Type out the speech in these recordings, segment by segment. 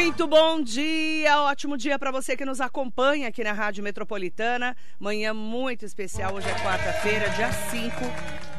Muito bom dia, ótimo dia para você que nos acompanha aqui na Rádio Metropolitana. Manhã muito especial, hoje é quarta-feira, dia 5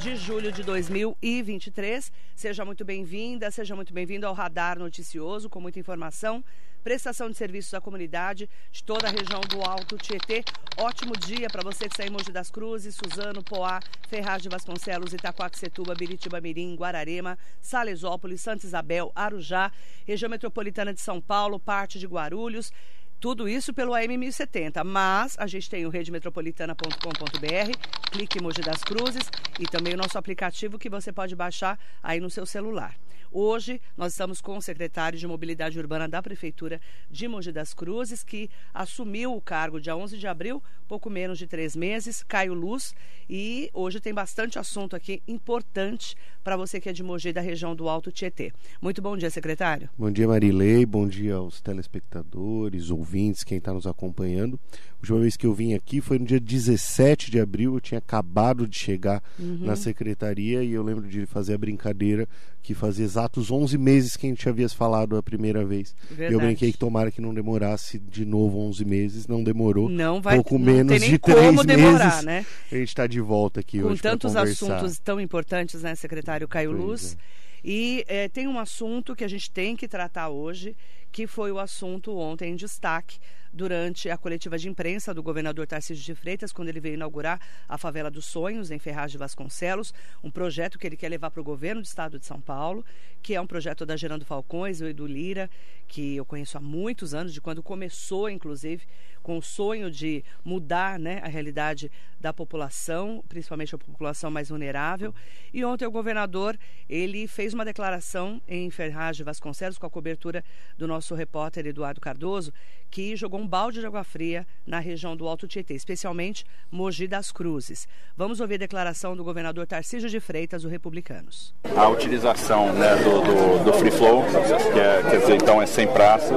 de julho de 2023. Seja muito bem-vinda, seja muito bem-vindo ao Radar Noticioso, com muita informação prestação de serviços à comunidade de toda a região do Alto Tietê. Ótimo dia para você que está em Mogi das Cruzes, Suzano, Poá, Ferraz de Vasconcelos, Itaquaquecetuba, Biritiba Mirim, Guararema, Salesópolis, Santa Isabel, Arujá, região metropolitana de São Paulo, parte de Guarulhos. Tudo isso pelo AM 1070, mas a gente tem o redemetropolitana.com.br, clique Mogi das Cruzes e também o nosso aplicativo que você pode baixar aí no seu celular. Hoje, nós estamos com o secretário de Mobilidade Urbana da Prefeitura de Mogi das Cruzes, que assumiu o cargo dia 11 de abril, pouco menos de três meses, Caio Luz. E hoje tem bastante assunto aqui importante para você que é de Mogi da região do Alto Tietê. Muito bom dia, secretário. Bom dia, Marilei. Bom dia aos telespectadores, ouvintes, quem está nos acompanhando. A última vez que eu vim aqui foi no dia 17 de abril, eu tinha acabado de chegar uhum. na secretaria e eu lembro de fazer a brincadeira que fazia exatos 11 meses que a gente havia falado a primeira vez. Verdade. E eu brinquei que tomara que não demorasse de novo 11 meses, não demorou. Não vai pouco não menos de três demorar, meses. Né? A gente está de volta aqui Com hoje Com tantos assuntos tão importantes, né, secretário Caio pois Luz? É. E é, tem um assunto que a gente tem que tratar hoje, que foi o assunto ontem em destaque durante a coletiva de imprensa do governador Tarcísio de Freitas, quando ele veio inaugurar a Favela dos Sonhos, em Ferraz de Vasconcelos, um projeto que ele quer levar para o governo do estado de São Paulo, que é um projeto da Gerando Falcões e do Lira, que eu conheço há muitos anos, de quando começou, inclusive, com o sonho de mudar né, a realidade da população, principalmente a população mais vulnerável. E ontem o governador ele fez uma declaração em Ferraz de Vasconcelos, com a cobertura do nosso repórter Eduardo Cardoso, que jogou um balde de água fria na região do Alto Tietê, especialmente Mogi das Cruzes. Vamos ouvir a declaração do governador Tarcísio de Freitas, do Republicanos. A utilização né, do, do, do, free flow, que é, quer dizer, então é sem praça,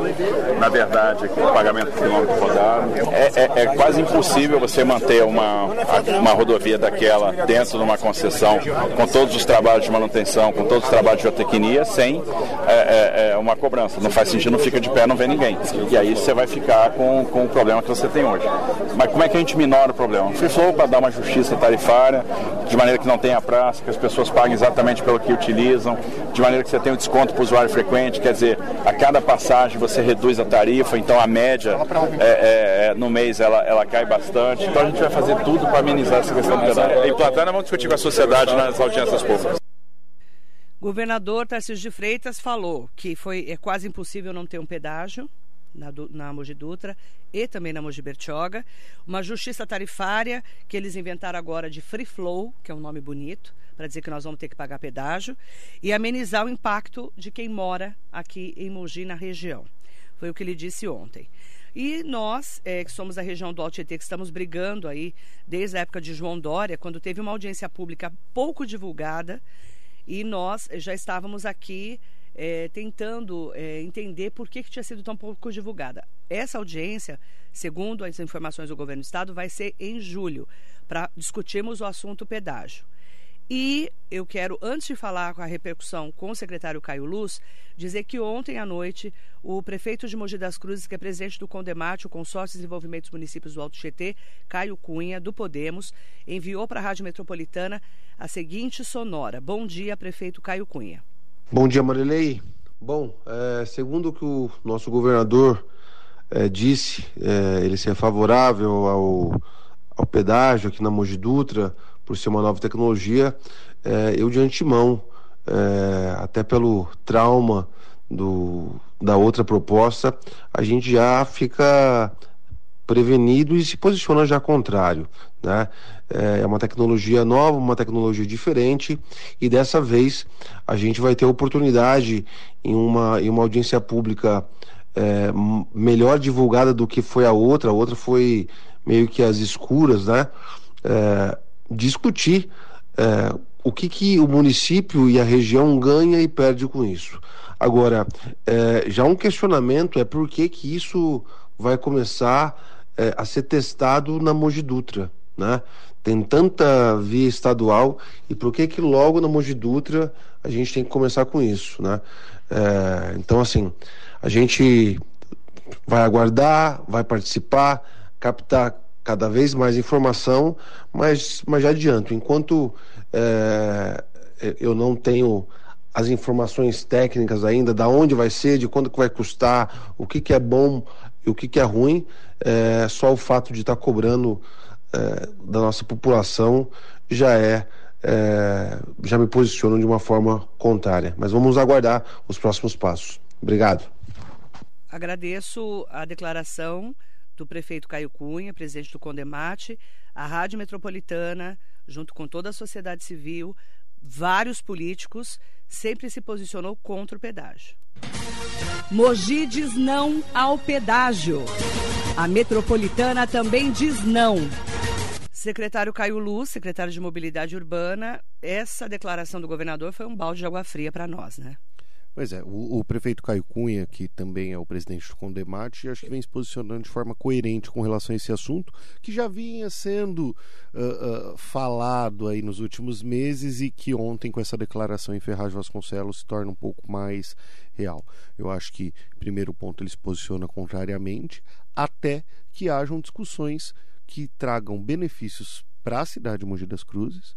na verdade, o pagamento por quilômetro rodado, é, é, é, quase impossível você manter uma, uma rodovia daquela dentro de uma concessão, com todos os trabalhos de manutenção, com todos os trabalhos de geotecnia, sem é, é, é uma cobrança. Não faz sentido, não fica de pé, não vem ninguém. E aí você vai ficar com, com o problema que você tem hoje. Mas como é que a gente minora o problema? Free flow para dar uma justiça tarifária, de maneira que não tenha praça, que as pessoas paguem exatamente pelo que utilizam, de maneira que você tenha um desconto para o usuário frequente, quer dizer, a cada passagem você reduz a tarifa, então a média é, é, é, no mês ela, ela cai bastante. Então a gente vai fazer tudo para amenizar essa questão do pedágio. Em Platana vamos discutir com a sociedade nas audiências públicas. Governador Tarcísio de Freitas falou que foi, é quase impossível não ter um pedágio na, na Mogi Dutra e também na Mogi Bertioga. Uma justiça tarifária que eles inventaram agora de Free Flow, que é um nome bonito, para dizer que nós vamos ter que pagar pedágio, e amenizar o impacto de quem mora aqui em Mogi, na região. Foi o que ele disse ontem. E nós, é, que somos da região do Alto Tietê, que estamos brigando aí desde a época de João Dória, quando teve uma audiência pública pouco divulgada, e nós já estávamos aqui é, tentando é, entender por que, que tinha sido tão pouco divulgada. Essa audiência, segundo as informações do governo do estado, vai ser em julho, para discutirmos o assunto pedágio. E eu quero, antes de falar com a repercussão com o secretário Caio Luz, dizer que ontem à noite o prefeito de Mogi das Cruzes, que é presidente do Condemate, o Consórcio de Desenvolvimento dos Municípios do Alto Tietê, Caio Cunha, do Podemos, enviou para a Rádio Metropolitana a seguinte sonora. Bom dia, prefeito Caio Cunha. Bom dia, Marilei. Bom, é, segundo o que o nosso governador é, disse, é, ele ser favorável ao, ao pedágio aqui na Mogi Dutra, por ser uma nova tecnologia, é, eu de antemão, é, até pelo trauma do, da outra proposta, a gente já fica prevenido e se posiciona já contrário. Né? É, é uma tecnologia nova, uma tecnologia diferente, e dessa vez a gente vai ter oportunidade em uma, em uma audiência pública é, melhor divulgada do que foi a outra, a outra foi meio que às escuras, né? É, discutir é, o que, que o município e a região ganha e perde com isso. Agora, é, já um questionamento é por que, que isso vai começar é, a ser testado na Mogi Dutra. Né? tem tanta via estadual e por que que logo na Mogi Dutra a gente tem que começar com isso, né? É, então assim, a gente vai aguardar, vai participar, captar cada vez mais informação, mas, mas já adianto, enquanto é, eu não tenho as informações técnicas ainda, da onde vai ser, de quanto que vai custar, o que, que é bom e o que, que é ruim, é, só o fato de estar tá cobrando é, da nossa população já é, é já me posiciona de uma forma contrária. Mas vamos aguardar os próximos passos. Obrigado. Agradeço a declaração do prefeito Caio Cunha, presidente do Condemate, a Rádio Metropolitana, junto com toda a sociedade civil, vários políticos, sempre se posicionou contra o pedágio. Mogi diz não ao pedágio. A metropolitana também diz não. Secretário Caio Luz, secretário de Mobilidade Urbana, essa declaração do governador foi um balde de água fria para nós, né? Pois é, o, o, prefeito Caio Cunha, que também é o presidente do Condemate, acho que vem se posicionando de forma coerente com relação a esse assunto, que já vinha sendo uh, uh, falado aí nos últimos meses e que ontem, com essa declaração em Ferraz Vasconcelos, se torna um pouco mais real. Eu acho que, primeiro ponto, ele se posiciona contrariamente, até que hajam discussões que tragam benefícios para a cidade de Mogi das Cruzes,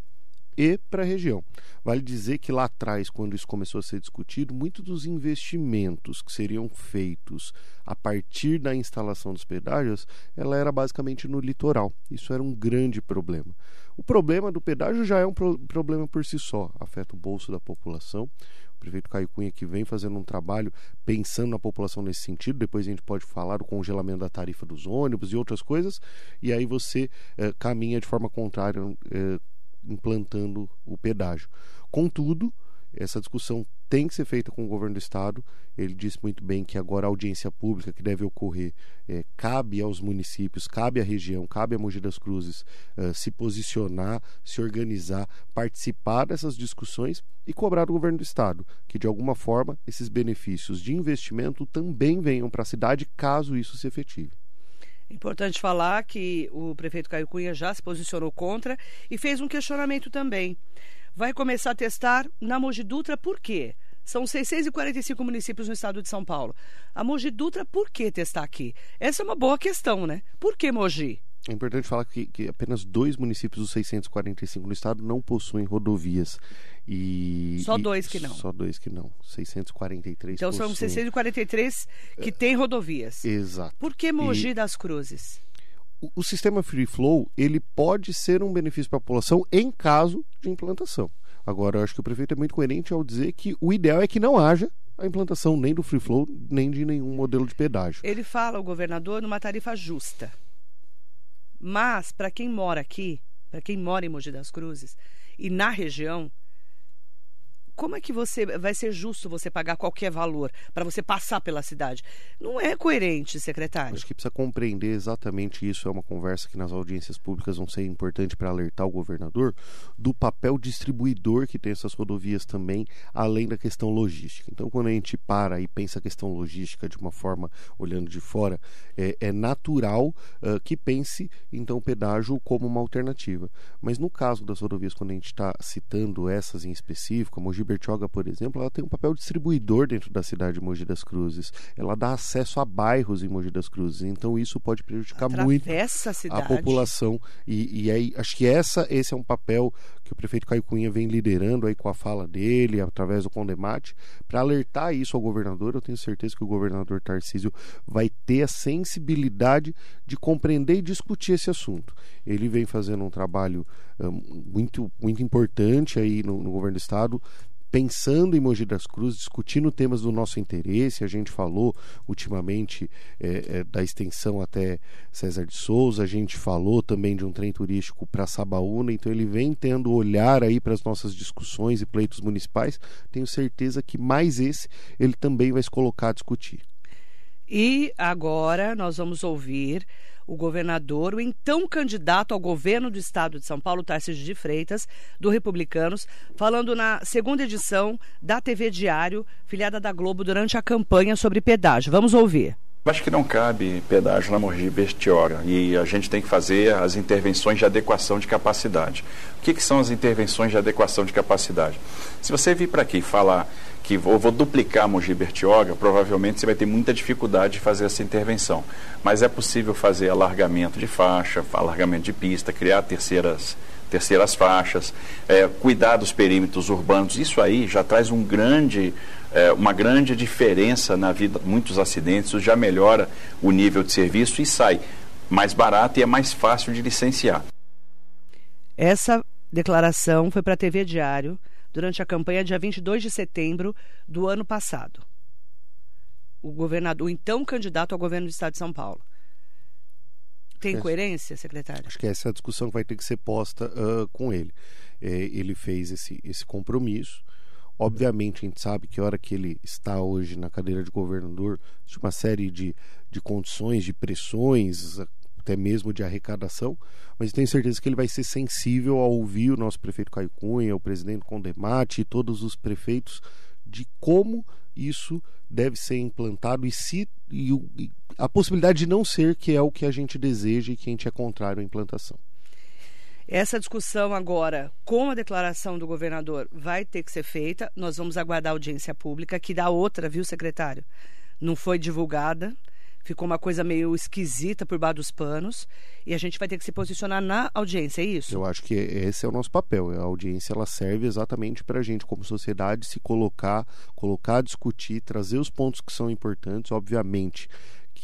e para a região. Vale dizer que lá atrás, quando isso começou a ser discutido, muitos dos investimentos que seriam feitos a partir da instalação dos pedágios, ela era basicamente no litoral. Isso era um grande problema. O problema do pedágio já é um pro problema por si só, afeta o bolso da população. O prefeito Caio Cunha que vem fazendo um trabalho pensando na população nesse sentido. Depois a gente pode falar do congelamento da tarifa dos ônibus e outras coisas. E aí você eh, caminha de forma contrária eh, implantando o pedágio. Contudo, essa discussão tem que ser feita com o governo do estado. Ele disse muito bem que agora a audiência pública que deve ocorrer é, cabe aos municípios, cabe à região, cabe a Mogi das Cruzes é, se posicionar, se organizar, participar dessas discussões e cobrar do governo do estado que de alguma forma esses benefícios de investimento também venham para a cidade, caso isso se efetive. Importante falar que o prefeito Caio Cunha já se posicionou contra e fez um questionamento também. Vai começar a testar na Mogi Dutra por quê? São 645 municípios no estado de São Paulo. A Mogi Dutra, por que testar aqui? Essa é uma boa questão, né? Por que Mogi? É importante falar que, que, apenas dois municípios dos 645 no estado não possuem rodovias. E, só e, dois que não. Só dois que não. 643 Então possuem. são 643 que têm rodovias. Exato. Por que Mogi e... das Cruzes? O, o sistema Free Flow ele pode ser um benefício para a população em caso de implantação. Agora, eu acho que o prefeito é muito coerente ao dizer que o ideal é que não haja a implantação nem do Free Flow, nem de nenhum modelo de pedágio. Ele fala, o governador, numa tarifa justa. Mas, para quem mora aqui, para quem mora em Mogi das Cruzes e na região, como é que você vai ser justo você pagar qualquer valor para você passar pela cidade? Não é coerente, secretário. Acho que precisa compreender exatamente isso. É uma conversa que nas audiências públicas vão ser importante para alertar o governador do papel distribuidor que tem essas rodovias também, além da questão logística. Então, quando a gente para e pensa a questão logística de uma forma olhando de fora, é, é natural uh, que pense então o pedágio como uma alternativa. Mas no caso das rodovias, quando a gente está citando essas em específico, a Mogi Bertioga, por exemplo, ela tem um papel distribuidor dentro da cidade de Mogi das Cruzes. Ela dá acesso a bairros em Mogi das Cruzes. Então isso pode prejudicar muito a, a, população. E, e aí acho que essa, esse é um papel que o prefeito Caio Cunha vem liderando aí com a fala dele, através do Condemate, para alertar isso ao governador. Eu tenho certeza que o governador Tarcísio vai ter a sensibilidade de compreender e discutir esse assunto. Ele vem fazendo um trabalho um, muito, muito importante aí no, no governo do estado, pensando em Mogi das Cruzes, discutindo temas do nosso interesse. A gente falou ultimamente é, é, da extensão até César de Souza, a gente falou também de um trem turístico para Sabaúna, então ele vem tendo olhar aí para as nossas discussões e pleitos municipais. Tenho certeza que mais esse ele também vai se colocar a discutir. E agora nós vamos ouvir o governador, o então candidato ao governo do estado de São Paulo, Tarcísio de Freitas, do Republicanos, falando na segunda edição da TV Diário, filiada da Globo, durante a campanha sobre pedágio. Vamos ouvir. Acho que não cabe pedágio na Mogi Bertioga e a gente tem que fazer as intervenções de adequação de capacidade. O que, que são as intervenções de adequação de capacidade? Se você vir para aqui falar que vou, vou duplicar Mogi Bertioga, provavelmente você vai ter muita dificuldade de fazer essa intervenção. Mas é possível fazer alargamento de faixa, alargamento de pista, criar terceiras terceiras faixas, é, cuidar dos perímetros urbanos, isso aí já traz um grande, é, uma grande diferença na vida, muitos acidentes, isso já melhora o nível de serviço e sai mais barato e é mais fácil de licenciar. Essa declaração foi para a TV Diário durante a campanha dia 22 de setembro do ano passado. O governador, o então candidato ao governo do estado de São Paulo. Tem coerência, secretário? Acho que essa é a discussão que vai ter que ser posta uh, com ele. É, ele fez esse, esse compromisso. Obviamente, a gente sabe que a hora que ele está hoje na cadeira de governador, de uma série de, de condições, de pressões, até mesmo de arrecadação, mas tenho certeza que ele vai ser sensível a ouvir o nosso prefeito Caio Cunha, o presidente Condemate e todos os prefeitos de como isso deve ser implantado e se e, e a possibilidade de não ser que é o que a gente deseja e que a gente é contrário à implantação. Essa discussão agora, com a declaração do governador, vai ter que ser feita. Nós vamos aguardar a audiência pública, que dá outra, viu, secretário? Não foi divulgada. Ficou uma coisa meio esquisita por baixo dos panos e a gente vai ter que se posicionar na audiência, é isso? Eu acho que esse é o nosso papel. A audiência ela serve exatamente para a gente, como sociedade, se colocar, colocar, discutir, trazer os pontos que são importantes, obviamente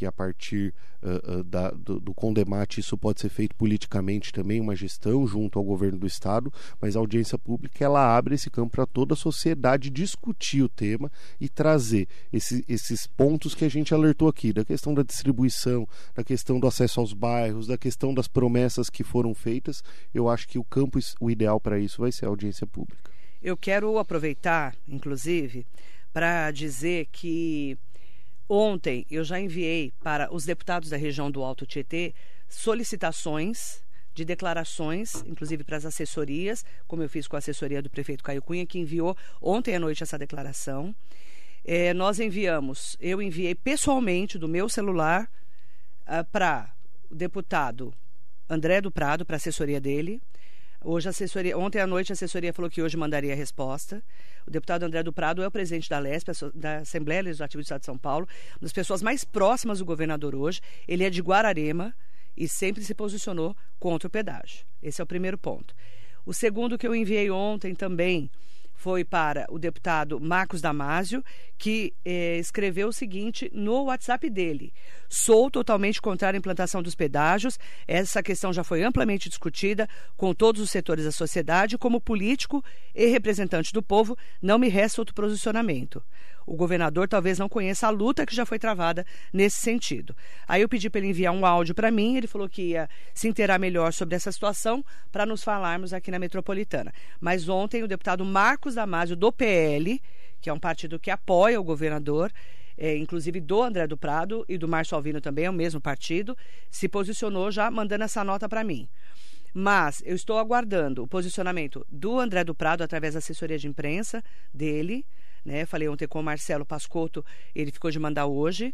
que a partir uh, uh, da, do, do Condemate isso pode ser feito politicamente também, uma gestão junto ao governo do Estado, mas a audiência pública ela abre esse campo para toda a sociedade discutir o tema e trazer esse, esses pontos que a gente alertou aqui, da questão da distribuição, da questão do acesso aos bairros, da questão das promessas que foram feitas. Eu acho que o campo, o ideal para isso vai ser a audiência pública. Eu quero aproveitar, inclusive, para dizer que Ontem eu já enviei para os deputados da região do Alto Tietê solicitações de declarações, inclusive para as assessorias, como eu fiz com a assessoria do prefeito Caio Cunha, que enviou ontem à noite essa declaração. É, nós enviamos, eu enviei pessoalmente do meu celular uh, para o deputado André do Prado, para a assessoria dele, Hoje assessoria, ontem à noite a assessoria falou que hoje mandaria a resposta. O deputado André do Prado é o presidente da LESP, da Assembleia Legislativa do Estado de São Paulo, uma das pessoas mais próximas do governador hoje. Ele é de Guararema e sempre se posicionou contra o pedágio. Esse é o primeiro ponto. O segundo que eu enviei ontem também foi para o deputado Marcos Damasio, que eh, escreveu o seguinte no WhatsApp dele: Sou totalmente contrário à implantação dos pedágios. Essa questão já foi amplamente discutida com todos os setores da sociedade. Como político e representante do povo, não me resta outro posicionamento o governador talvez não conheça a luta que já foi travada nesse sentido. Aí eu pedi para ele enviar um áudio para mim, ele falou que ia se inteirar melhor sobre essa situação para nos falarmos aqui na metropolitana. Mas ontem o deputado Marcos Damasio, do PL, que é um partido que apoia o governador, é, inclusive do André do Prado e do Márcio Alvino também, é o mesmo partido, se posicionou já mandando essa nota para mim. Mas eu estou aguardando o posicionamento do André do Prado através da assessoria de imprensa dele, né? Falei ontem com o Marcelo Pascotto, ele ficou de mandar hoje.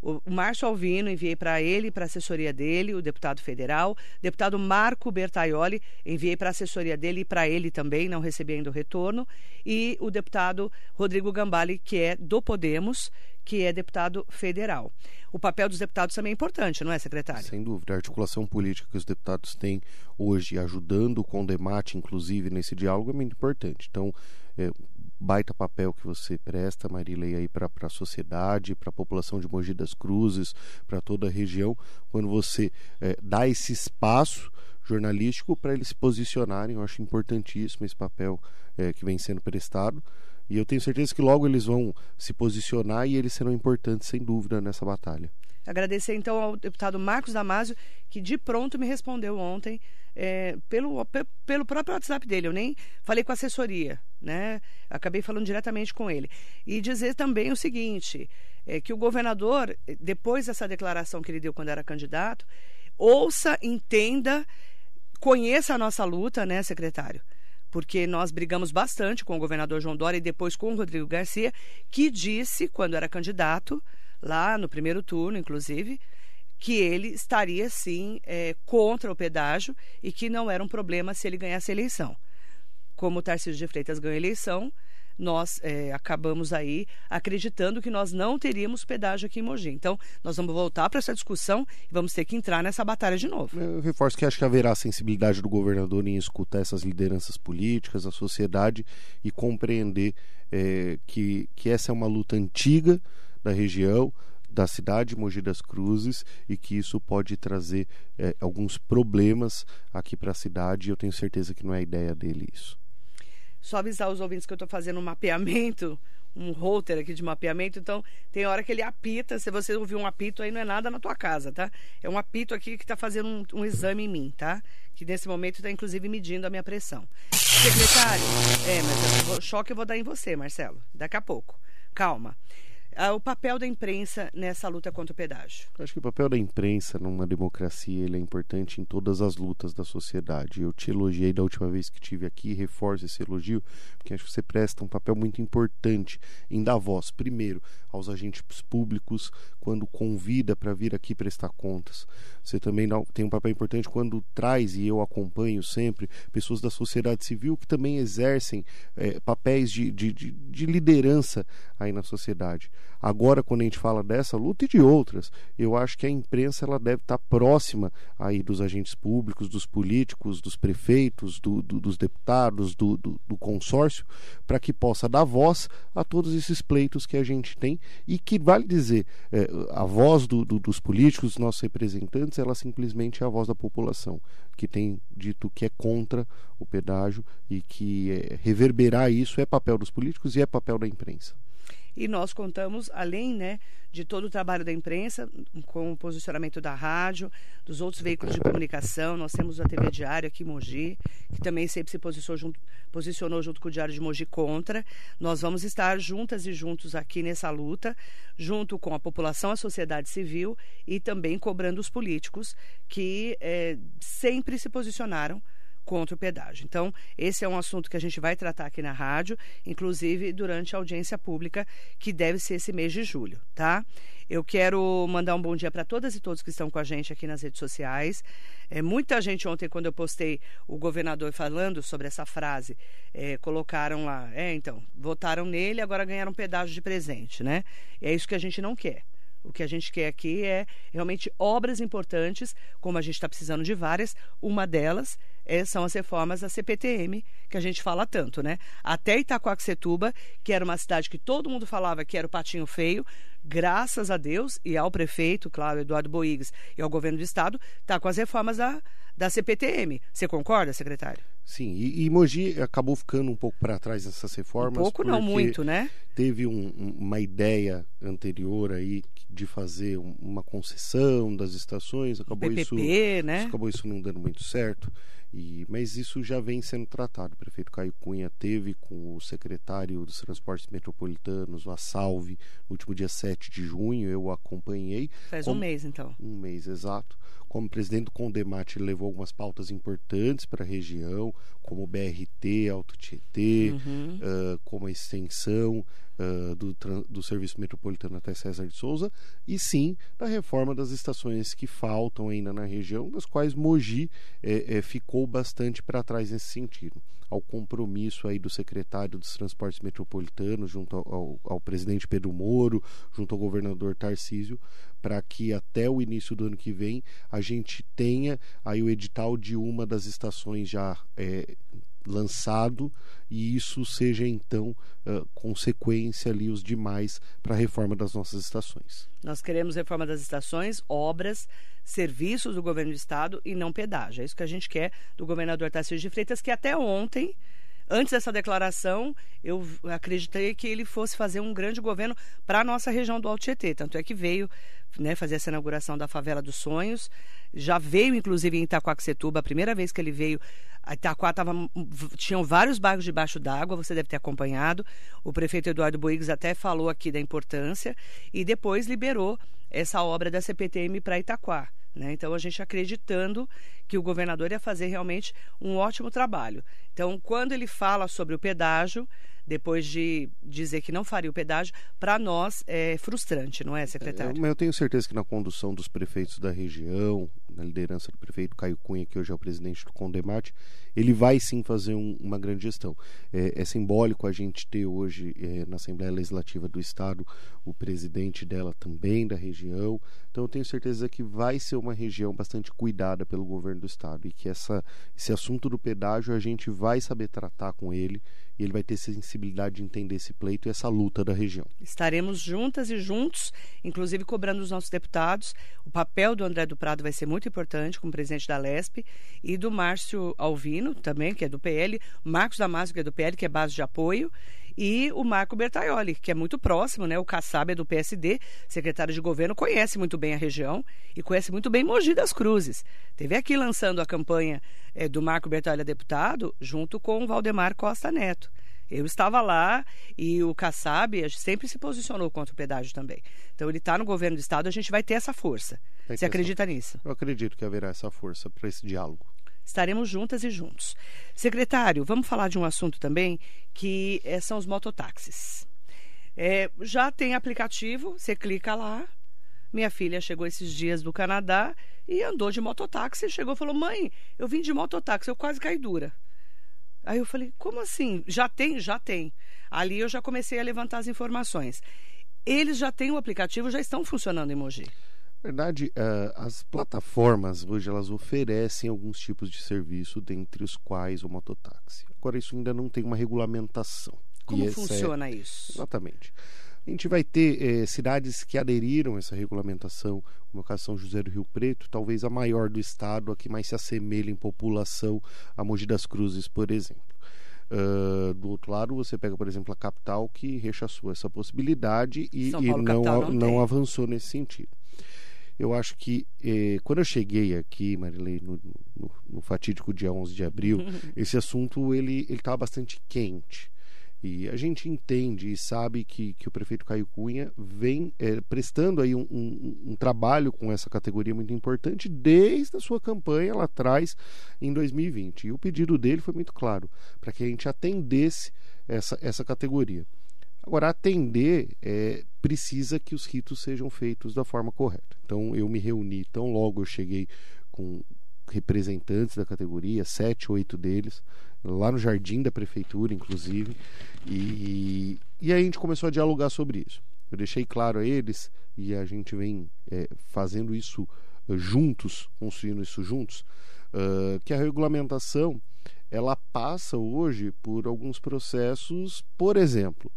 O, Márcio Alvino, enviei para ele, para a assessoria dele, o deputado federal. Deputado Marco Bertaioli, enviei para a assessoria dele e para ele também, não recebi ainda o retorno. E o deputado Rodrigo Gambale, que é do Podemos, que é deputado federal. O papel dos deputados também é importante, não é, secretário? Sem dúvida. A articulação política que os deputados têm hoje, ajudando com o debate, inclusive, nesse diálogo, é muito importante. Então, é, baita papel que você presta, Marilei, aí para a sociedade, para a população de Mogi das Cruzes, para toda a região, quando você é, dá esse espaço jornalístico para eles se posicionarem. Eu acho importantíssimo esse papel é, que vem sendo prestado. E eu tenho certeza que logo eles vão se posicionar e eles serão importantes, sem dúvida, nessa batalha. Agradecer então ao deputado Marcos Damasio, que de pronto me respondeu ontem é, pelo, pelo próprio WhatsApp dele. Eu nem falei com a assessoria, né? Acabei falando diretamente com ele. E dizer também o seguinte: é, que o governador, depois dessa declaração que ele deu quando era candidato, ouça, entenda, conheça a nossa luta, né, secretário? Porque nós brigamos bastante com o governador João Dória e depois com o Rodrigo Garcia, que disse, quando era candidato, lá no primeiro turno, inclusive, que ele estaria sim é, contra o pedágio e que não era um problema se ele ganhasse a eleição. Como Tarcísio de Freitas ganhou a eleição, nós é, acabamos aí acreditando que nós não teríamos pedágio aqui em Mogi. Então, nós vamos voltar para essa discussão e vamos ter que entrar nessa batalha de novo. Eu reforço que acho que haverá sensibilidade do governador em escutar essas lideranças políticas, a sociedade e compreender é, que, que essa é uma luta antiga da região, da cidade de Mogi das Cruzes e que isso pode trazer é, alguns problemas aqui para a cidade e eu tenho certeza que não é ideia dele isso. Só avisar os ouvintes que eu estou fazendo um mapeamento, um router aqui de mapeamento, então tem hora que ele apita, se você ouvir um apito aí não é nada na tua casa, tá? É um apito aqui que está fazendo um, um, exame em mim, tá? Que nesse momento está inclusive medindo a minha pressão. Secretário, é, mas o choque eu vou dar em você, Marcelo, daqui a pouco. Calma. Ah, o papel da imprensa nessa luta contra o pedágio? Acho que o papel da imprensa numa democracia ele é importante em todas as lutas da sociedade. Eu te elogiei da última vez que tive aqui, reforço esse elogio, porque acho que você presta um papel muito importante em dar voz, primeiro, aos agentes públicos quando convida para vir aqui prestar contas. Você também tem um papel importante quando traz, e eu acompanho sempre, pessoas da sociedade civil que também exercem é, papéis de, de, de, de liderança aí na sociedade. Agora, quando a gente fala dessa luta e de outras, eu acho que a imprensa ela deve estar próxima aí dos agentes públicos, dos políticos, dos prefeitos, do, do, dos deputados, do, do consórcio, para que possa dar voz a todos esses pleitos que a gente tem e que, vale dizer, é, a voz dos políticos, dos nossos representantes, ela simplesmente é a voz da população, que tem dito que é contra o pedágio e que é, reverberar isso é papel dos políticos e é papel da imprensa. E nós contamos, além né, de todo o trabalho da imprensa, com o posicionamento da rádio, dos outros veículos de comunicação, nós temos a TV Diário aqui em Mogi, que também sempre se posicionou junto, posicionou junto com o Diário de Mogi contra. Nós vamos estar juntas e juntos aqui nessa luta, junto com a população, a sociedade civil e também cobrando os políticos que é, sempre se posicionaram contra o pedágio. Então, esse é um assunto que a gente vai tratar aqui na rádio, inclusive durante a audiência pública, que deve ser esse mês de julho, tá? Eu quero mandar um bom dia para todas e todos que estão com a gente aqui nas redes sociais. É, muita gente ontem, quando eu postei o governador falando sobre essa frase, é, colocaram lá, é, então, votaram nele, agora ganharam um pedágio de presente, né? E é isso que a gente não quer. O que a gente quer aqui é realmente obras importantes, como a gente está precisando de várias. Uma delas é, são as reformas da CPTM, que a gente fala tanto, né? Até Itacoaxetuba, que era uma cidade que todo mundo falava que era o patinho feio, graças a Deus e ao prefeito, claro, Eduardo Boigues, e ao governo do estado, está com as reformas da, da CPTM. Você concorda, secretário? Sim, e, e Mogi acabou ficando um pouco para trás nessas reformas. Um pouco, não muito, né? Teve um, uma ideia anterior aí de fazer uma concessão das estações, acabou PPP, isso, né? isso, acabou isso não dando muito certo. E, mas isso já vem sendo tratado. O prefeito Caio Cunha teve com o secretário dos Transportes Metropolitanos, o Assalve, no último dia 7 de junho. Eu acompanhei. Faz como, um mês, então. Um mês, exato. Como presidente do Condemate, ele levou algumas pautas importantes para a região, como o BRT, Alto Tietê, uhum. uh, como a extensão uh, do, do Serviço Metropolitano até César de Souza, e sim da reforma das estações que faltam ainda na região, das quais Mogi é, é, ficou bastante para trás nesse sentido. Ao compromisso aí do secretário dos Transportes Metropolitanos, junto ao, ao, ao presidente Pedro Moro, junto ao governador Tarcísio, para que até o início do ano que vem a gente tenha aí o edital de uma das estações já é, lançado e isso seja então uh, consequência ali os demais para a reforma das nossas estações. Nós queremos reforma das estações, obras, serviços do governo do estado e não pedágio. É isso que a gente quer do governador Tarcísio de Freitas, que até ontem antes dessa declaração, eu acreditei que ele fosse fazer um grande governo para a nossa região do Alto Tietê. Tanto é que veio né, fazer essa inauguração da Favela dos Sonhos. Já veio, inclusive, em Itaquaquecetuba, a primeira vez que ele veio. A Itaquá tava, tinham vários bairros debaixo d'água, você deve ter acompanhado. O prefeito Eduardo Boigues até falou aqui da importância e depois liberou essa obra da CPTM para Itaquá. Né? Então, a gente acreditando que o governador ia fazer realmente um ótimo trabalho. Então, quando ele fala sobre o pedágio, depois de dizer que não faria o pedágio, para nós é frustrante, não é, secretário? É, mas eu tenho certeza que na condução dos prefeitos da região, na liderança do prefeito Caio Cunha, que hoje é o presidente do Condemate, ele vai sim fazer um, uma grande gestão. É, é, simbólico a gente ter hoje é, na Assembleia Legislativa do Estado o presidente dela também da região. Então eu tenho certeza que vai ser uma região bastante cuidada pelo governo do Estado e que essa, esse assunto do pedágio a gente vai saber tratar com ele e ele vai ter sensibilidade de entender esse pleito e essa luta da região. Estaremos juntas e juntos, inclusive cobrando os nossos deputados. O papel do André do Prado vai ser muito importante como presidente da LESP e do Márcio Alvino também, que é do PL, Marcos Damasio, que é do PL, que é base de apoio, e o Marco Bertaioli, que é muito próximo, né? O Kassab é do PSD, secretário de governo, conhece muito bem a região e conhece muito bem Mogi das Cruzes. Teve aqui lançando a campanha é, do Marco Bertaioli a deputado, junto com o Valdemar Costa Neto. Eu estava lá e o Kassab sempre se posicionou contra o pedágio também. Então ele está no governo do estado, a gente vai ter essa força. Você acredita essa... nisso? Eu acredito que haverá essa força para esse diálogo. Estaremos juntas e juntos. Secretário, vamos falar de um assunto também que é, são os mototáxis. É, já tem aplicativo, você clica lá. Minha filha chegou esses dias do Canadá e andou de mototáxi. Chegou e falou: Mãe, eu vim de mototáxi, eu quase caí dura. Aí eu falei: Como assim? Já tem? Já tem. Ali eu já comecei a levantar as informações. Eles já têm o aplicativo, já estão funcionando em Mogi. Na verdade, uh, as plataformas hoje elas oferecem alguns tipos de serviço, dentre os quais o mototáxi. Agora, isso ainda não tem uma regulamentação. Como é funciona é... isso? Exatamente. A gente vai ter eh, cidades que aderiram a essa regulamentação, como a caso São José do Rio Preto, talvez a maior do estado, a que mais se assemelha em população a Mogi das Cruzes, por exemplo. Uh, do outro lado, você pega, por exemplo, a capital que rechaçou essa possibilidade e, e não, não, não avançou nesse sentido. Eu acho que eh, quando eu cheguei aqui, Marilei, no, no, no, fatídico dia 11 de abril, esse assunto ele estava bastante quente. E a gente entende e sabe que, que o prefeito Caio Cunha vem é, prestando aí um, um, um, trabalho com essa categoria muito importante desde a sua campanha lá atrás, em 2020. E o pedido dele foi muito claro, para que a gente atendesse essa, essa categoria. Agora, atender é, precisa que os ritos sejam feitos da forma correta. Então, eu me reuni, tão logo eu cheguei com representantes da categoria, sete, oito deles, lá no jardim da prefeitura, inclusive, e, e aí a gente começou a dialogar sobre isso. Eu deixei claro a eles, e a gente vem é, fazendo isso uh, juntos, construindo isso juntos, uh, que a regulamentação ela passa hoje por alguns processos, por exemplo,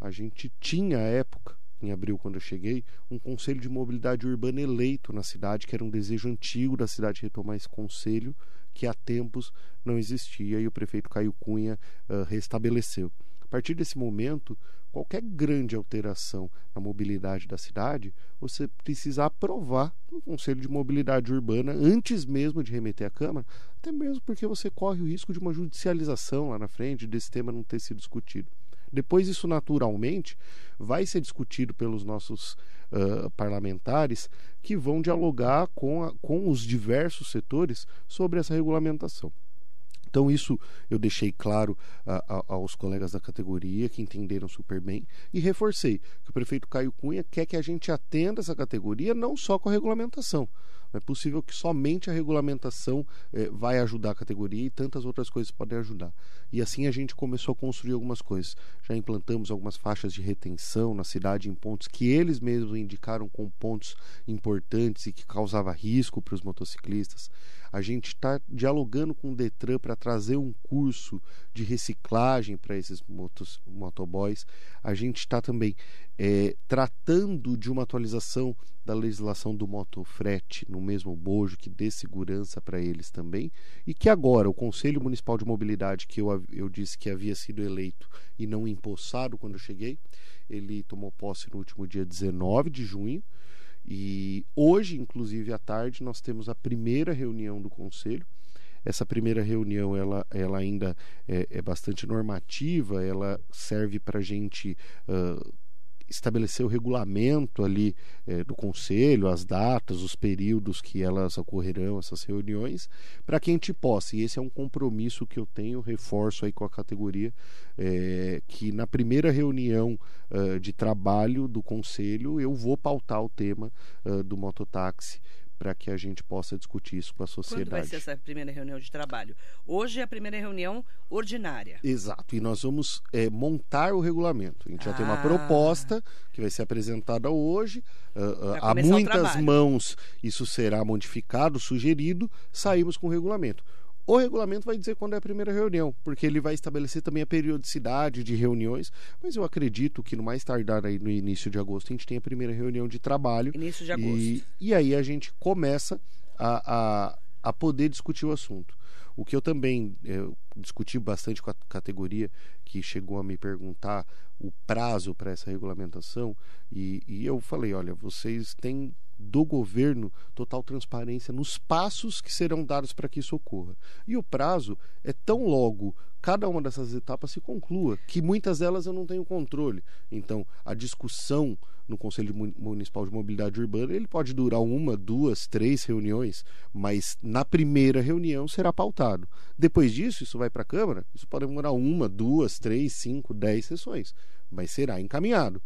a gente tinha à época, em abril, quando eu cheguei, um conselho de mobilidade urbana eleito na cidade, que era um desejo antigo da cidade retomar esse conselho, que há tempos não existia e o prefeito Caio Cunha uh, restabeleceu. A partir desse momento, qualquer grande alteração na mobilidade da cidade, você precisa aprovar no Conselho de Mobilidade Urbana antes mesmo de remeter à Câmara, até mesmo porque você corre o risco de uma judicialização lá na frente desse tema não ter sido discutido. Depois, isso naturalmente vai ser discutido pelos nossos uh, parlamentares que vão dialogar com, a, com os diversos setores sobre essa regulamentação. Então, isso eu deixei claro aos colegas da categoria que entenderam super bem e reforcei que o prefeito Caio Cunha quer que a gente atenda essa categoria não só com a regulamentação, não é possível que somente a regulamentação eh, vai ajudar a categoria e tantas outras coisas podem ajudar. E assim a gente começou a construir algumas coisas. Já implantamos algumas faixas de retenção na cidade em pontos que eles mesmos indicaram como pontos importantes e que causava risco para os motociclistas. A gente está dialogando com o Detran para trazer um curso de reciclagem para esses motos, motoboys. A gente está também é, tratando de uma atualização da legislação do motofrete no mesmo bojo que dê segurança para eles também e que agora o Conselho Municipal de Mobilidade que eu, eu disse que havia sido eleito e não empossado quando eu cheguei ele tomou posse no último dia 19 de junho e hoje inclusive à tarde nós temos a primeira reunião do Conselho. Essa primeira reunião ela, ela ainda é, é bastante normativa ela serve para a gente uh, estabelecer o regulamento ali é, do conselho, as datas, os períodos que elas ocorrerão, essas reuniões, para que a gente possa, e esse é um compromisso que eu tenho, reforço aí com a categoria, é, que na primeira reunião uh, de trabalho do conselho eu vou pautar o tema uh, do mototáxi para que a gente possa discutir isso com a sociedade. Quando vai ser essa primeira reunião de trabalho? Hoje é a primeira reunião ordinária. Exato, e nós vamos é, montar o regulamento. A gente ah. já tem uma ah. proposta que vai ser apresentada hoje. Uh, uh, há muitas mãos, isso será modificado, sugerido, saímos com o regulamento. O regulamento vai dizer quando é a primeira reunião, porque ele vai estabelecer também a periodicidade de reuniões, mas eu acredito que no mais tardar aí no início de agosto a gente tem a primeira reunião de trabalho. Início de agosto. E, e aí a gente começa a, a, a poder discutir o assunto. O que eu também eu discuti bastante com a categoria que chegou a me perguntar o prazo para essa regulamentação e, e eu falei, olha, vocês têm do governo total transparência nos passos que serão dados para que isso ocorra. E o prazo é tão logo cada uma dessas etapas se conclua, que muitas delas eu não tenho controle. Então, a discussão no Conselho Municipal de Mobilidade Urbana, ele pode durar uma, duas, três reuniões, mas na primeira reunião será pautado. Depois disso, isso vai para a Câmara, isso pode demorar uma, duas, três, cinco, dez sessões, mas será encaminhado.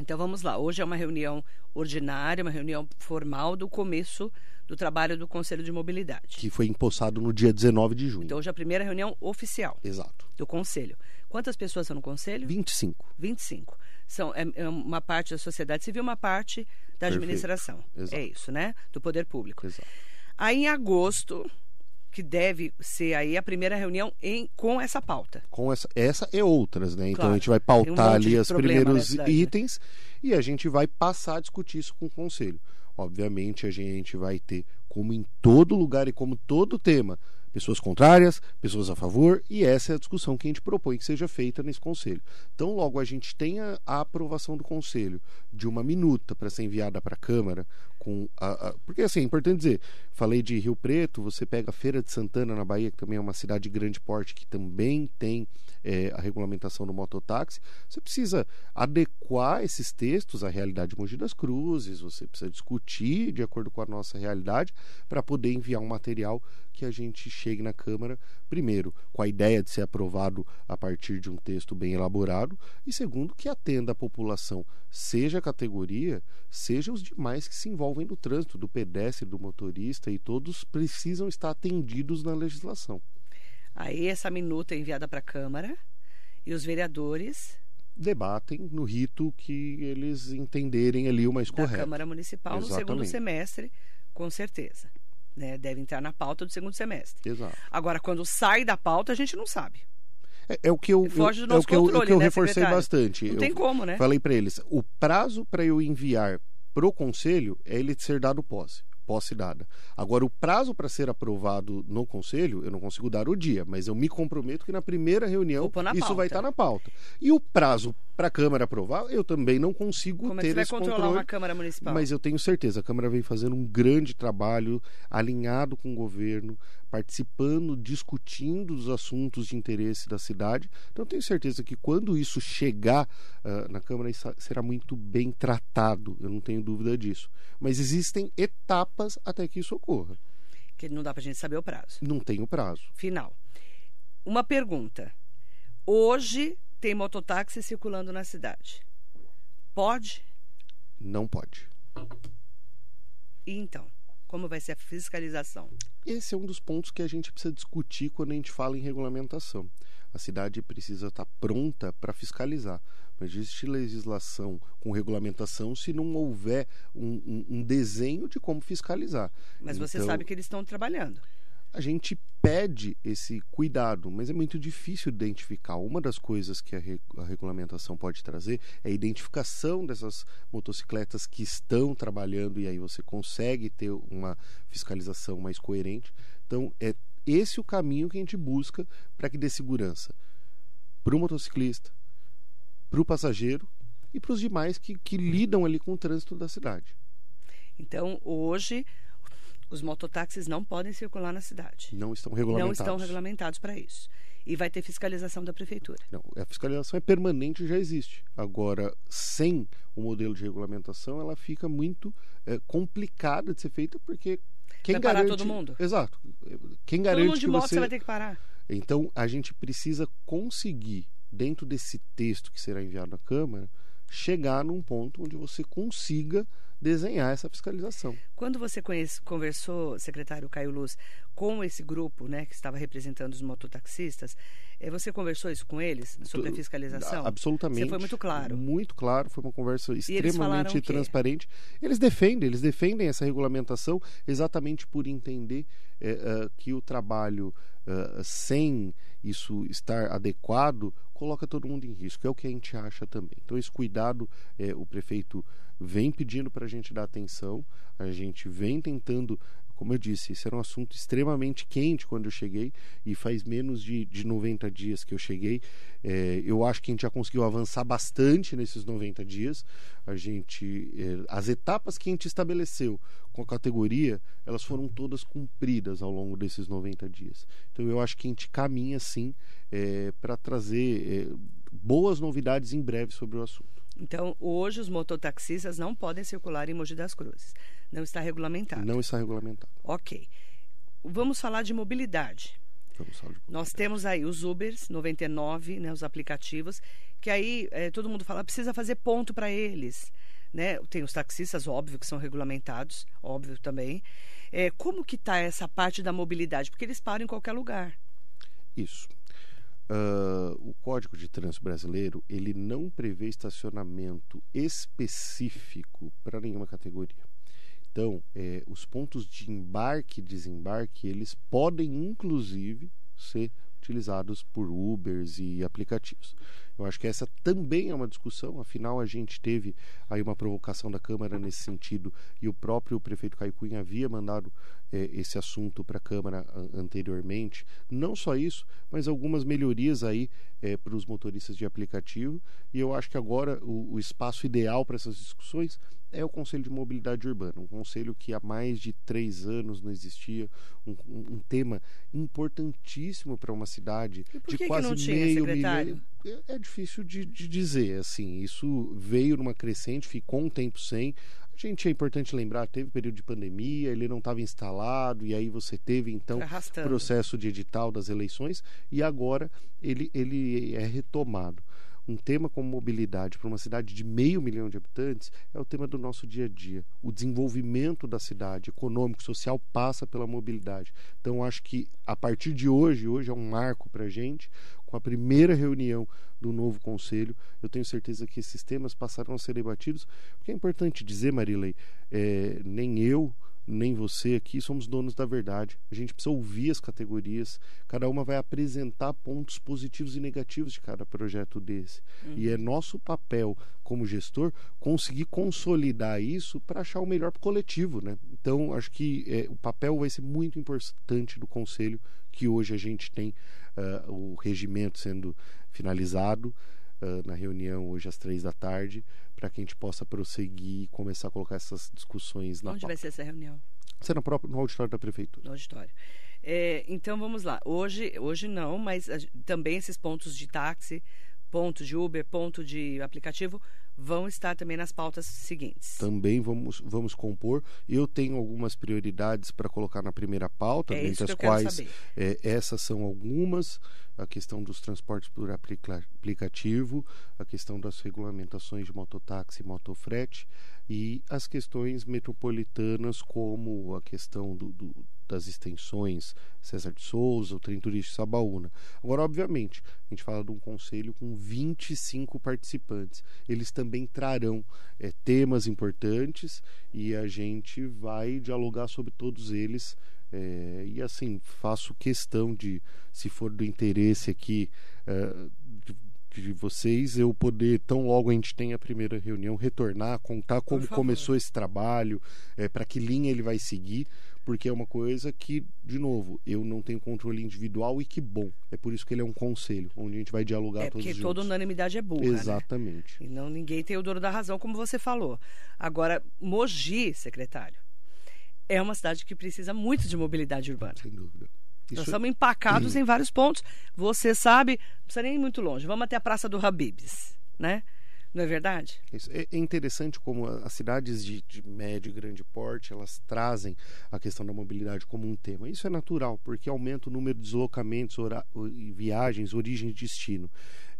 Então vamos lá. Hoje é uma reunião ordinária, uma reunião formal do começo do trabalho do Conselho de Mobilidade. Que foi empossado no dia 19 de junho. Então hoje é a primeira reunião oficial. Exato. Do Conselho. Quantas pessoas são no Conselho? 25. 25. São, é, é uma parte da sociedade civil, uma parte da Perfeito. administração. Exato. É isso, né? Do poder público. Exato. Aí em agosto, que deve ser aí a primeira reunião em, com essa pauta. Com essa, essa e outras, né? Então claro, a gente vai pautar um ali os primeiros né? itens né? e a gente vai passar a discutir isso com o conselho. Obviamente a gente vai ter, como em todo lugar e como todo tema, pessoas contrárias, pessoas a favor, e essa é a discussão que a gente propõe que seja feita nesse conselho. Então, logo a gente tenha a aprovação do conselho de uma minuta para ser enviada para a Câmara, com a, a, porque assim, é importante dizer, falei de Rio Preto, você pega a Feira de Santana na Bahia, que também é uma cidade de grande porte, que também tem é, a regulamentação do mototáxi, você precisa adequar esses textos à realidade de Mogi das Cruzes, você precisa discutir de acordo com a nossa realidade para poder enviar um material que a gente chegue na Câmara, primeiro, com a ideia de ser aprovado a partir de um texto bem elaborado, e segundo, que atenda a população, seja a categoria, seja os demais que se envolvem no trânsito, do pedestre, do motorista, e todos precisam estar atendidos na legislação. Aí essa minuta é enviada para a Câmara e os vereadores debatem no rito que eles entenderem ali o mais correto. Da Câmara Municipal Exatamente. no segundo semestre, com certeza né, deve entrar na pauta do segundo semestre. Exato. Agora, quando sai da pauta, a gente não sabe. É, é o que eu, Foge do nosso é o que eu, é o que eu né, reforcei secretário? bastante. Não eu tem como, né? Falei para eles, o prazo para eu enviar pro conselho é ele ser dado posse posse dada. Agora, o prazo para ser aprovado no Conselho, eu não consigo dar o dia, mas eu me comprometo que na primeira reunião na isso pauta. vai estar na pauta. E o prazo para a Câmara aprovar, eu também não consigo Como ter é que esse vai controlar controle. uma Câmara Municipal? Mas eu tenho certeza, a Câmara vem fazendo um grande trabalho, alinhado com o governo, participando, discutindo os assuntos de interesse da cidade. Então, tenho certeza que quando isso chegar uh, na Câmara, isso será muito bem tratado, eu não tenho dúvida disso. Mas existem etapas até que isso ocorra. Que não dá para a gente saber o prazo. Não tem o prazo. Final. Uma pergunta. Hoje tem mototáxi circulando na cidade. Pode? Não pode. E então? Como vai ser a fiscalização? Esse é um dos pontos que a gente precisa discutir quando a gente fala em regulamentação. A cidade precisa estar pronta para fiscalizar. Não existe legislação com regulamentação se não houver um, um, um desenho de como fiscalizar. Mas então, você sabe que eles estão trabalhando a gente pede esse cuidado, mas é muito difícil identificar. Uma das coisas que a, re a, regulamentação pode trazer é a identificação dessas motocicletas que estão trabalhando e aí você consegue ter uma fiscalização mais coerente. Então, é esse o caminho que a gente busca para que dê segurança para o motociclista, para o passageiro e para os demais que, que lidam ali com o trânsito da cidade. Então, hoje os mototáxis não podem circular na cidade. Não estão regulamentados. Não estão regulamentados para isso. E vai ter fiscalização da prefeitura. Não, a fiscalização é permanente já existe. Agora, sem o modelo de regulamentação, ela fica muito é, complicada de ser feita, porque quem vai garante... parar todo mundo? Exato. Quem garante todo mundo de que moto você... você vai ter que parar. Então, a gente precisa conseguir, dentro desse texto que será enviado à Câmara, chegar num ponto onde você consiga desenhar essa fiscalização. Quando você conhece, conversou, secretário Caio Luz, com esse grupo né, que estava representando os mototaxistas, eh, você conversou isso com eles sobre a fiscalização? Absolutamente. Você foi muito claro. Muito claro, foi uma conversa eles extremamente quê? transparente. Eles defendem, eles defendem essa regulamentação exatamente por entender eh, eh, que o trabalho eh, sem isso estar adequado coloca todo mundo em risco. É o que a gente acha também. Então esse cuidado o prefeito vem pedindo para a gente dar atenção, a gente vem tentando como eu disse, esse era um assunto extremamente quente quando eu cheguei e faz menos de, de 90 dias que eu cheguei. É, eu acho que a gente já conseguiu avançar bastante nesses 90 dias. A gente, é, as etapas que a gente estabeleceu com a categoria, elas foram todas cumpridas ao longo desses 90 dias. Então eu acho que a gente caminha sim é, para trazer é, boas novidades em breve sobre o assunto. Então, hoje os mototaxistas não podem circular em Mogi das Cruzes. Não está regulamentado. Não está regulamentado. Ok. Vamos falar de mobilidade. Vamos falar de Nós temos aí os Ubers 99, né, os aplicativos, que aí eh, todo mundo fala precisa fazer ponto para eles. Né? Tem os taxistas, óbvio, que são regulamentados, óbvio também. Eh, como que está essa parte da mobilidade? Porque eles param em qualquer lugar. Isso. Uh, o Código de Trânsito Brasileiro ele não prevê estacionamento específico para nenhuma categoria. Então, eh, os pontos de embarque e desembarque eles podem inclusive ser utilizados por Ubers e aplicativos. Eu acho que essa também é uma discussão, afinal a gente teve aí uma provocação da Câmara nesse sentido e o próprio prefeito Caio Cunha havia mandado eh, esse assunto para a Câmara an anteriormente. Não só isso, mas algumas melhorias aí eh, para os motoristas de aplicativo e eu acho que agora o, o espaço ideal para essas discussões é o Conselho de Mobilidade Urbana, um conselho que há mais de três anos não existia, um, um, tema importantíssimo para uma cidade de quase não tinha, meio secretário? milhão. É, é difícil de, de dizer, assim, isso veio numa crescente, ficou um tempo sem. A gente é importante lembrar, teve período de pandemia, ele não estava instalado, e aí você teve então arrastando. processo de edital das eleições, e agora ele, ele é retomado um tema como mobilidade para uma cidade de meio milhão de habitantes é o tema do nosso dia a dia. O desenvolvimento da cidade, econômico, social, passa pela mobilidade. Então, acho que a partir de hoje, hoje é um marco para a gente, com a primeira reunião do novo conselho, eu tenho certeza que esses temas passarão a ser debatidos, porque é importante dizer, Marilei, é, nem eu nem você aqui somos donos da verdade. A gente precisa ouvir as categorias. Cada uma vai apresentar pontos positivos e negativos de cada projeto desse. Uhum. E é nosso papel como gestor conseguir consolidar isso para achar o melhor para o coletivo, né? Então acho que é, o papel vai ser muito importante do conselho que hoje a gente tem uh, o regimento sendo finalizado. Uh, na reunião hoje às três da tarde, para que a gente possa prosseguir e começar a colocar essas discussões na Onde vai pauta. ser essa reunião? Ser no próprio no auditório da prefeitura. No auditório. É, então vamos lá. Hoje, hoje não, mas a- também esses pontos de táxi, ponto de Uber, ponto de aplicativo vão estar também nas pautas seguintes. Também vamos, vamos compor. Eu tenho algumas prioridades para colocar na primeira pauta, É dentre as quais é, essas são algumas. A questão dos transportes por aplica- aplicativo, a questão das regulamentações de mototáxi e motofrete e as questões metropolitanas, como a questão do- do- das extensões César de Souza, o trem turístico Sabaúna. Agora, obviamente, a gente fala de um conselho com 25 participantes. Eles também trarão eh, temas importantes e a gente vai dialogar sobre todos eles. eh, e assim, faço questão de, se for do interesse aqui eh, de, de vocês, eu poder, tão logo a gente tenha a primeira reunião, retornar, contar como começou esse trabalho, para que linha ele vai seguir, porque é uma coisa que, de novo, eu não tenho controle individual e que bom. É por isso que ele é um conselho, onde a gente vai dialogar É todos porque juntos. toda unanimidade é burra, né? Exatamente. E não ninguém tem o dono da razão, como você falou. Agora, Mogi, secretário, é uma cidade que precisa muito de mobilidade urbana. Sem dúvida. Isso... Nós estamos empacados em vários pontos. Você sabe, não precisa nem ir muito longe. Vamos até a Praça do Habibs, né? Não é verdade? Isso. É, é interessante como as cidades de, de, médio e grande porte elas trazem a questão da mobilidade como um tema. Isso é natural, porque aumenta o número de deslocamentos, viagens, origem e destino.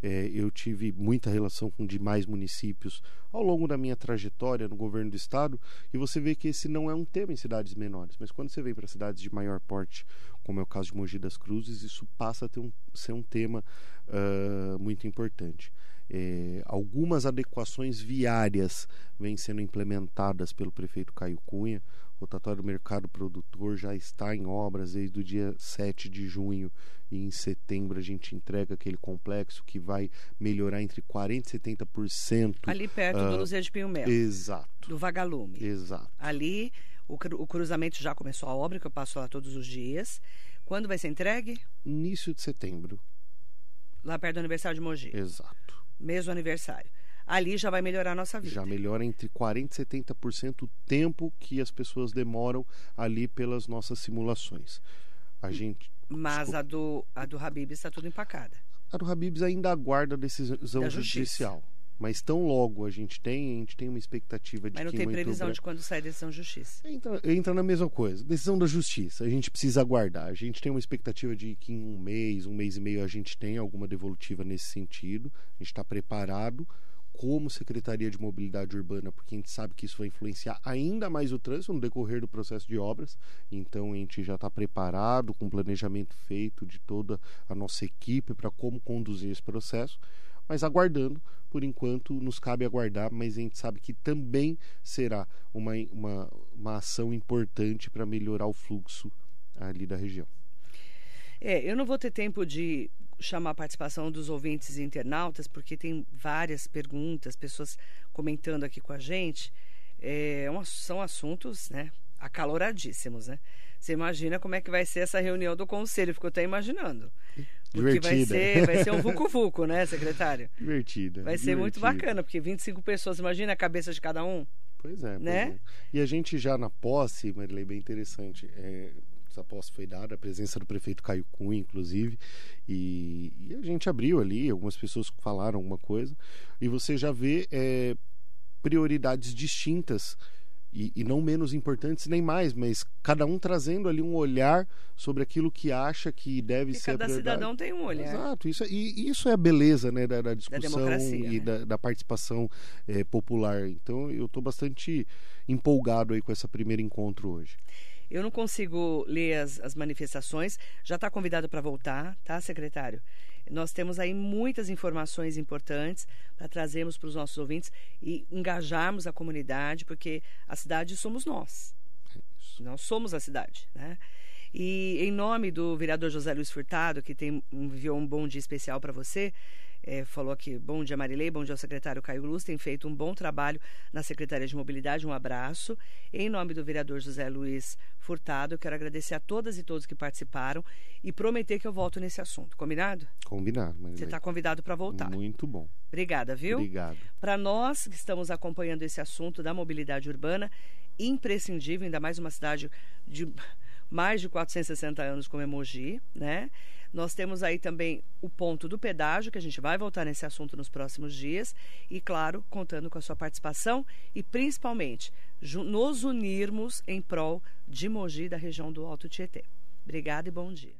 É, eu tive muita relação com demais municípios ao longo da minha trajetória no governo do estado e você vê que esse não é um tema em cidades menores, mas quando você vem para cidades de maior porte, como é o caso de Mogi das Cruzes, isso passa a um, ser um tema uh, muito importante. É, algumas adequações viárias vêm sendo implementadas pelo prefeito Caio Cunha. O rotatório do mercado produtor já está em obras desde o dia 7 de junho e em setembro a gente entrega aquele complexo que vai melhorar entre 40% e 70%. Ali perto uh, do Luzia de Pinho Melo. Exato. Do Vagalume. Exato. Ali o, o cruzamento já começou a obra, que eu passo lá todos os dias. Quando vai ser entregue? Início de setembro. Lá perto do aniversário de Mogi. Exato mesmo aniversário. Ali já vai melhorar a nossa vida. Já melhora entre 40% e 70% o tempo que as pessoas demoram ali pelas nossas simulações. A gente. Mas a do, a do Habib está tudo empacada. A do Habibs ainda aguarda a decisão judicial. Mas tão logo a gente tem, a gente tem uma expectativa de Mas não que tem previsão breve... de quando sai a decisão de justiça. Entra, entra na mesma coisa. Decisão da justiça. A gente precisa aguardar. A gente tem uma expectativa de que em um mês, um mês e meio, a gente tenha alguma devolutiva nesse sentido. A gente está preparado como Secretaria de Mobilidade Urbana, porque a gente sabe que isso vai influenciar ainda mais o trânsito no decorrer do processo de obras. Então a gente já está preparado, com planejamento feito de toda a nossa equipe para como conduzir esse processo mas aguardando, por enquanto nos cabe aguardar, mas a gente sabe que também será uma, uma, uma ação importante para melhorar o fluxo ali da região. É, eu não vou ter tempo de chamar a participação dos ouvintes e internautas, porque tem várias perguntas, pessoas comentando aqui com a gente. É, são assuntos né, acaloradíssimos, né? Você imagina como é que vai ser essa reunião do conselho, ficou até imaginando. Porque vai ser, vai ser um vucu-vucu, né, secretário? Divertida. Vai ser divertida. muito bacana, porque 25 pessoas, imagina a cabeça de cada um. Pois é, né? Pois é. E a gente já na posse, Marilei, bem interessante. É, essa posse foi dada, a presença do prefeito Caio Cunha, inclusive, e, e, a gente abriu ali, algumas pessoas falaram alguma coisa, e você já vê é, prioridades distintas e, e, não menos importantes nem mais, mas cada um trazendo ali um olhar sobre aquilo que acha que deve ser cada cidadão tem um olhar. Exato, isso, é, e isso é a beleza né, da, da discussão da e né? da, da, participação é, popular. Então eu estou bastante empolgado aí com esse primeiro encontro hoje. Eu não consigo ler as, as manifestações. Já está convidado para voltar, tá, secretário? Nós temos aí muitas informações importantes para trazermos para os nossos ouvintes e engajarmos a comunidade, porque a cidade somos nós. É nós somos a cidade, né? E em nome do vereador José Luiz Furtado, que tem, enviou um bom dia especial para você, é, falou aqui, bom dia Marilei, bom dia ao secretário Caio Luz, tem feito um bom trabalho na Secretaria de Mobilidade, um abraço. Em nome do vereador José Luiz Furtado, eu quero agradecer a todas e todos que participaram e prometer que eu volto nesse assunto, combinado? Combinado, Marilei. Você está convidado para voltar. Muito bom. Obrigada, viu? Obrigado. Para nós que estamos acompanhando esse assunto da mobilidade urbana, imprescindível, ainda mais uma cidade de mais de 460 anos como Emoji, né? Nós temos aí também o ponto do pedágio, que a gente vai voltar nesse assunto nos próximos dias, e claro, contando com a sua participação e principalmente nos unirmos em prol de Mogi da região do Alto Tietê. Obrigada e bom dia.